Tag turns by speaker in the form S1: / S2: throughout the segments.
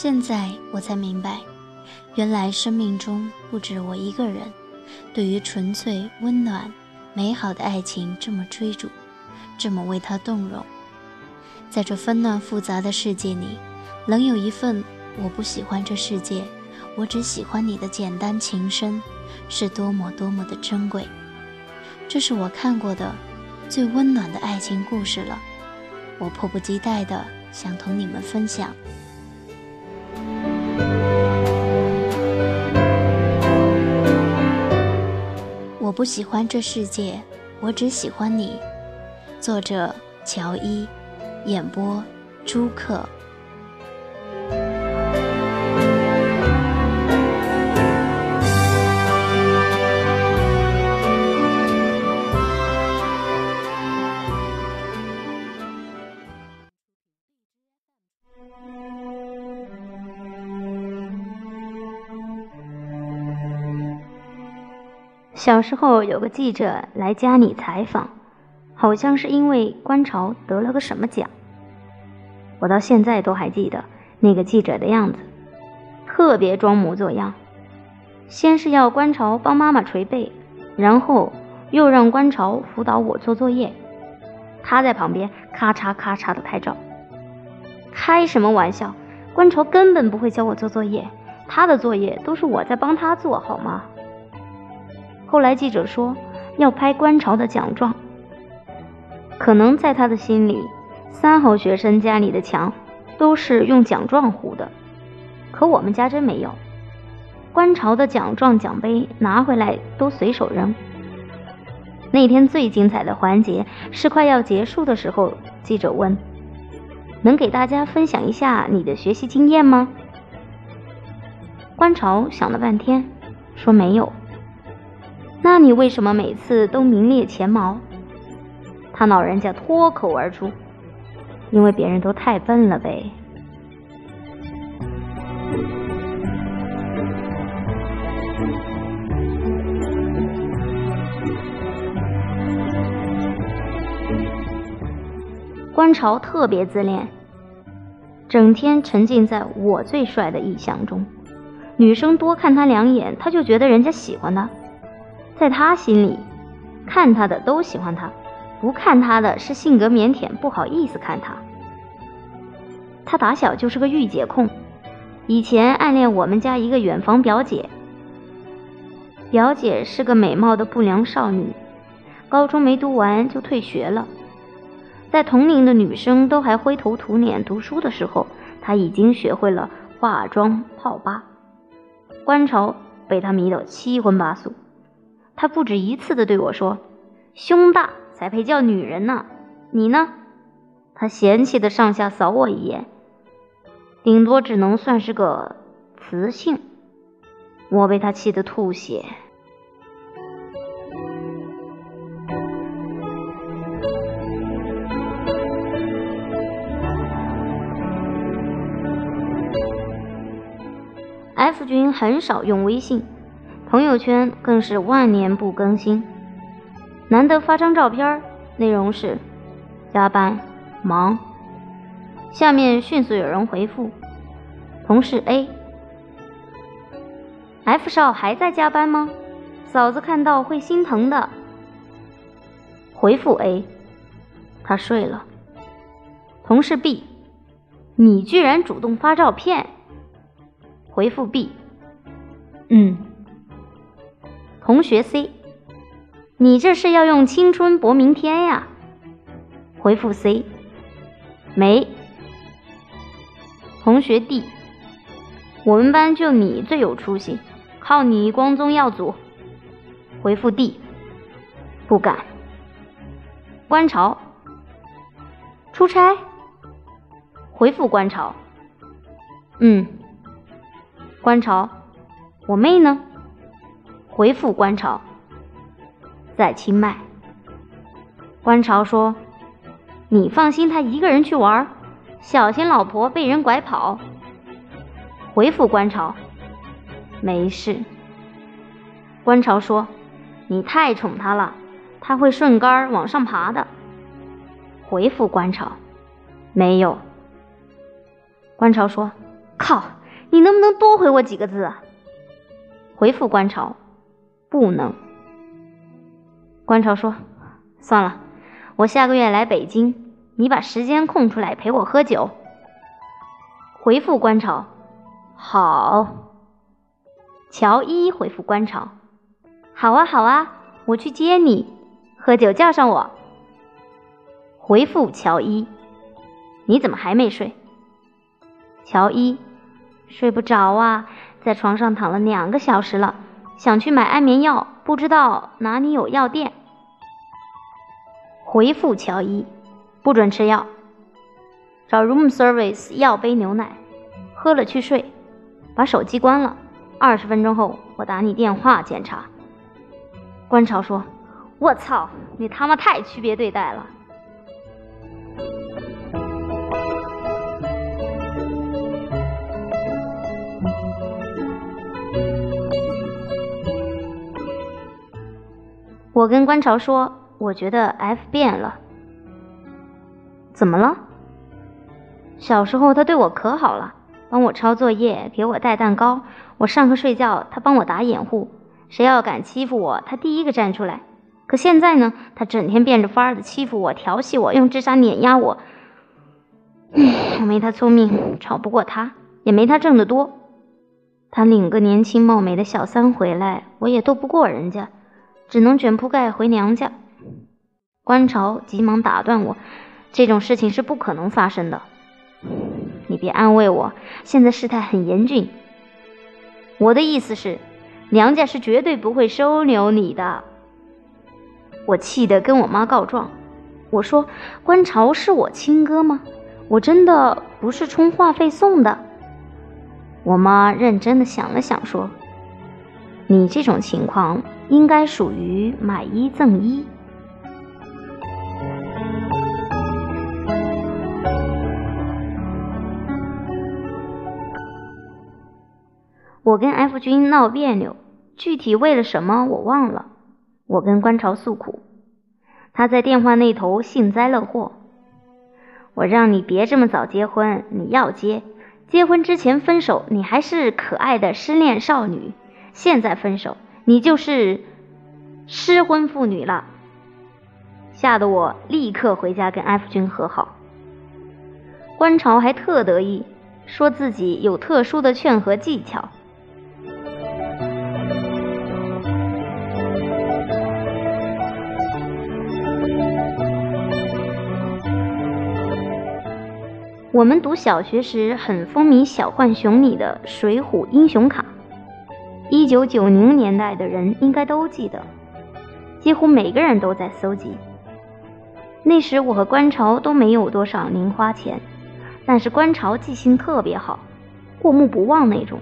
S1: 现在我才明白，原来生命中不止我一个人，对于纯粹、温暖、美好的爱情这么追逐，这么为他动容。在这纷乱复杂的世界里，能有一份我不喜欢这世界，我只喜欢你的简单情深，是多么多么的珍贵。这是我看过的最温暖的爱情故事了，我迫不及待的想同你们分享。我不喜欢这世界，我只喜欢你。作者：乔伊，演播：朱克。
S2: 小时候有个记者来家里采访，好像是因为观潮得了个什么奖。我到现在都还记得那个记者的样子，特别装模作样。先是要观潮帮妈妈捶背，然后又让观潮辅导我做作业，他在旁边咔嚓咔嚓的拍照。开什么玩笑？观潮根本不会教我做作业，他的作业都是我在帮他做，好吗？后来记者说要拍观潮的奖状，可能在他的心里，三好学生家里的墙都是用奖状糊的，可我们家真没有。观潮的奖状奖杯拿回来都随手扔。那天最精彩的环节是快要结束的时候，记者问：“能给大家分享一下你的学习经验吗？”观潮想了半天，说没有。那你为什么每次都名列前茅？他老人家脱口而出：“因为别人都太笨了呗。”观潮特别自恋，整天沉浸在我最帅的意象中，女生多看他两眼，他就觉得人家喜欢他。在他心里，看他的都喜欢他，不看他的是性格腼腆，不好意思看他。他打小就是个御姐控，以前暗恋我们家一个远房表姐。表姐是个美貌的不良少女，高中没读完就退学了。在同龄的女生都还灰头土脸读书的时候，她已经学会了化妆泡吧。观潮被她迷得七荤八素。他不止一次的对我说：“胸大才配叫女人呢，你呢？”他嫌弃的上下扫我一眼，顶多只能算是个雌性。我被他气得吐血。F 君很少用微信。朋友圈更是万年不更新，难得发张照片，内容是加班忙。下面迅速有人回复：同事 A，F 少还在加班吗？嫂子看到会心疼的。回复 A，他睡了。同事 B，你居然主动发照片。回复 B，嗯。同学 C，你这是要用青春搏明天呀？回复 C，没。同学 D，我们班就你最有出息，靠你光宗耀祖。回复 D，不敢。观潮，出差。回复观潮，嗯。观潮，我妹呢？回复观潮，在清迈。观潮说：“你放心，他一个人去玩，小心老婆被人拐跑。”回复观潮，没事。观潮说：“你太宠他了，他会顺杆往上爬的。”回复观潮，没有。观潮说：“靠，你能不能多回我几个字？回复观潮，不能。观潮说：“算了，我下个月来北京，你把时间空出来陪我喝酒。”回复观潮，好。乔伊回复观潮：“好啊，好啊，我去接你，喝酒叫上我。”回复乔伊：“你怎么还没睡？”乔伊：“睡不着啊，在床上躺了两个小时了，想去买安眠药，不知道哪里有药店。”回复乔伊：“不准吃药，找 room service 要杯牛奶，喝了去睡，把手机关了。”二十分钟后，我打你电话检查。观潮说：“我操，你他妈太区别对待了。”我跟观潮说：“我觉得 F 变了。”怎么了？小时候他对我可好了。帮我抄作业，给我带蛋糕。我上课睡觉，他帮我打掩护。谁要敢欺负我，他第一个站出来。可现在呢，他整天变着法儿的欺负我、调戏我，用智商碾压我。我没他聪明，吵不过他，也没他挣得多。他领个年轻貌美的小三回来，我也斗不过人家，只能卷铺盖回娘家。观潮急忙打断我：“这种事情是不可能发生的。”你别安慰我，现在事态很严峻。我的意思是，娘家是绝对不会收留你的。我气得跟我妈告状，我说：“观潮是我亲哥吗？我真的不是充话费送的。”我妈认真的想了想，说：“你这种情况应该属于买一赠一。”我跟 F 君闹别扭，具体为了什么我忘了。我跟观潮诉苦，他在电话那头幸灾乐祸。我让你别这么早结婚，你要结，结婚之前分手，你还是可爱的失恋少女；现在分手，你就是失婚妇女了。吓得我立刻回家跟 F 君和好。观潮还特得意，说自己有特殊的劝和技巧。我们读小学时很风靡小浣熊里的水浒英雄卡，一九九零年代的人应该都记得，几乎每个人都在搜集。那时我和观潮都没有多少零花钱，但是观潮记性特别好，过目不忘那种。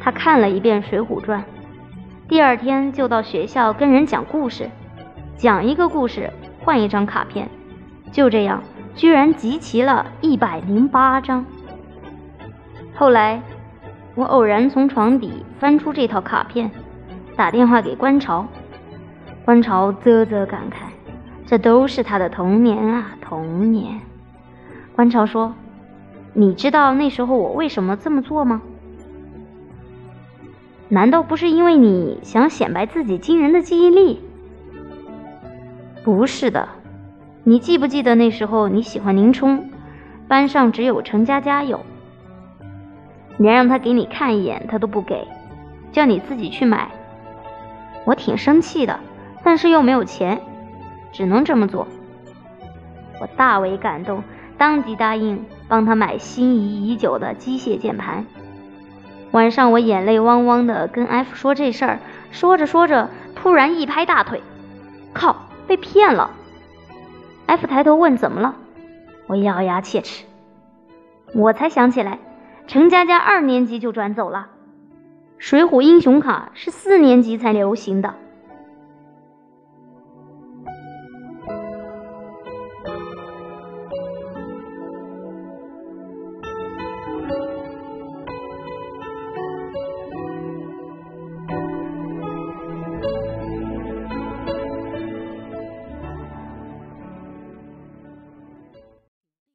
S2: 他看了一遍《水浒传》，第二天就到学校跟人讲故事，讲一个故事换一张卡片，就这样。居然集齐了一百零八张。后来，我偶然从床底翻出这套卡片，打电话给观潮。观潮啧啧感慨：“这都是他的童年啊，童年。”观潮说：“你知道那时候我为什么这么做吗？难道不是因为你想显摆自己惊人的记忆力？不是的。”你记不记得那时候你喜欢林冲，班上只有陈佳佳有，连让他给你看一眼他都不给，叫你自己去买。我挺生气的，但是又没有钱，只能这么做。我大为感动，当即答应帮他买心仪已久的机械键盘。晚上我眼泪汪汪的跟 F 说这事儿，说着说着，突然一拍大腿，靠，被骗了。F 抬头问：“怎么了？”我咬牙切齿。我才想起来，陈佳佳二年级就转走了，《水浒英雄卡》是四年级才流行的。